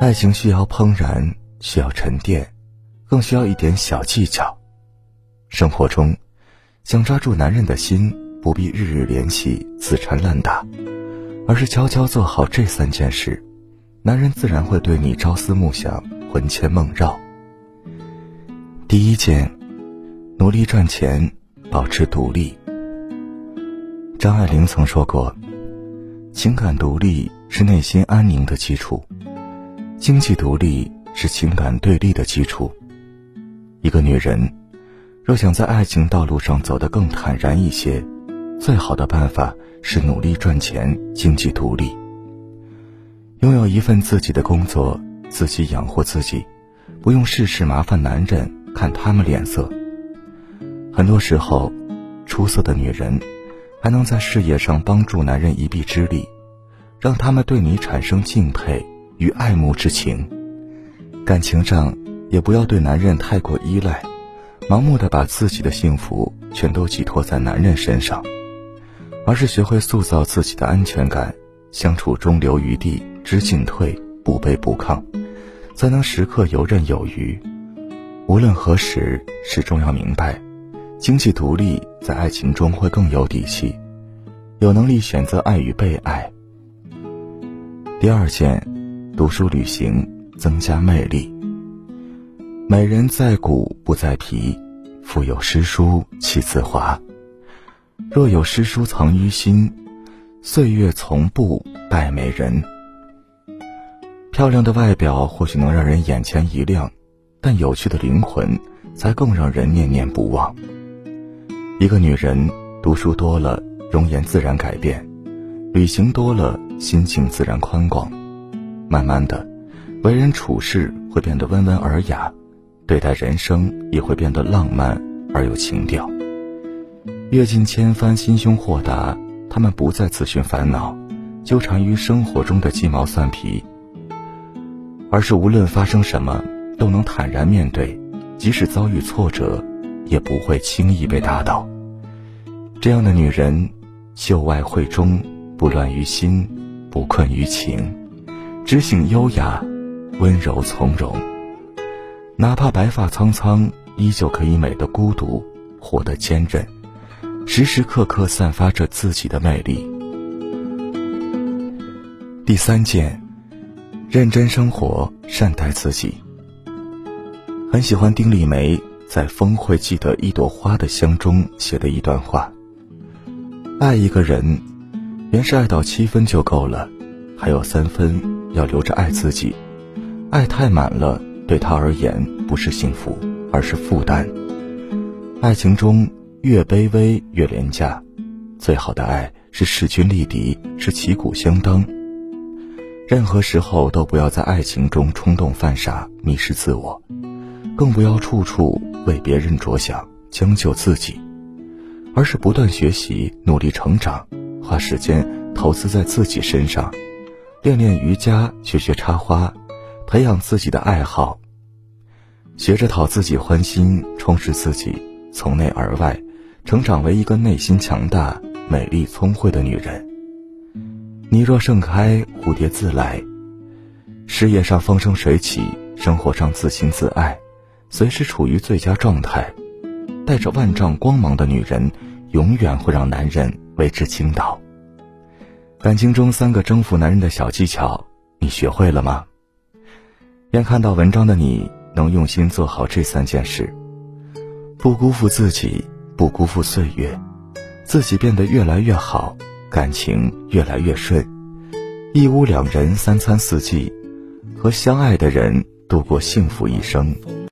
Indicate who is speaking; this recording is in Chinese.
Speaker 1: 爱情需要怦然，需要沉淀，更需要一点小技巧。生活中，想抓住男人的心，不必日日联系、死缠烂打，而是悄悄做好这三件事，男人自然会对你朝思暮想、魂牵梦绕。第一件，努力赚钱，保持独立。张爱玲曾说过：“情感独立是内心安宁的基础，经济独立是情感对立的基础。”一个女人若想在爱情道路上走得更坦然一些，最好的办法是努力赚钱，经济独立，拥有一份自己的工作，自己养活自己，不用事事麻烦男人，看他们脸色。很多时候，出色的女人。还能在事业上帮助男人一臂之力，让他们对你产生敬佩与爱慕之情。感情上也不要对男人太过依赖，盲目的把自己的幸福全都寄托在男人身上，而是学会塑造自己的安全感，相处中留余地，知进退，不卑不亢，才能时刻游刃有余。无论何时，始终要明白。经济独立，在爱情中会更有底气，有能力选择爱与被爱。第二件，读书旅行，增加魅力。美人在骨不在皮，腹有诗书气自华。若有诗书藏于心，岁月从不败美人。漂亮的外表或许能让人眼前一亮，但有趣的灵魂才更让人念念不忘。一个女人读书多了，容颜自然改变；旅行多了，心境自然宽广。慢慢的，为人处事会变得温文尔雅，对待人生也会变得浪漫而有情调。阅尽千帆，心胸豁达，他们不再自寻烦恼，纠缠于生活中的鸡毛蒜皮，而是无论发生什么，都能坦然面对，即使遭遇挫折，也不会轻易被打倒。这样的女人，秀外慧中，不乱于心，不困于情，知性优雅，温柔从容。哪怕白发苍苍，依旧可以美的孤独，活得坚韧，时时刻刻散发着自己的魅力。第三件，认真生活，善待自己。很喜欢丁丽梅在《风会记得一朵花的香》中写的一段话。爱一个人，原是爱到七分就够了，还有三分要留着爱自己。爱太满了，对他而言不是幸福，而是负担。爱情中越卑微越廉价，最好的爱是势均力敌，是旗鼓相当。任何时候都不要在爱情中冲动犯傻，迷失自我，更不要处处为别人着想，将就自己。而是不断学习，努力成长，花时间投资在自己身上，练练瑜伽，学学插花，培养自己的爱好，学着讨自己欢心，充实自己，从内而外，成长为一个内心强大、美丽聪慧的女人。你若盛开，蝴蝶自来。事业上风生水起，生活上自信自爱，随时处于最佳状态。带着万丈光芒的女人，永远会让男人为之倾倒。感情中三个征服男人的小技巧，你学会了吗？愿看到文章的你能用心做好这三件事，不辜负自己，不辜负岁月，自己变得越来越好，感情越来越顺，一屋两人三餐四季，和相爱的人度过幸福一生。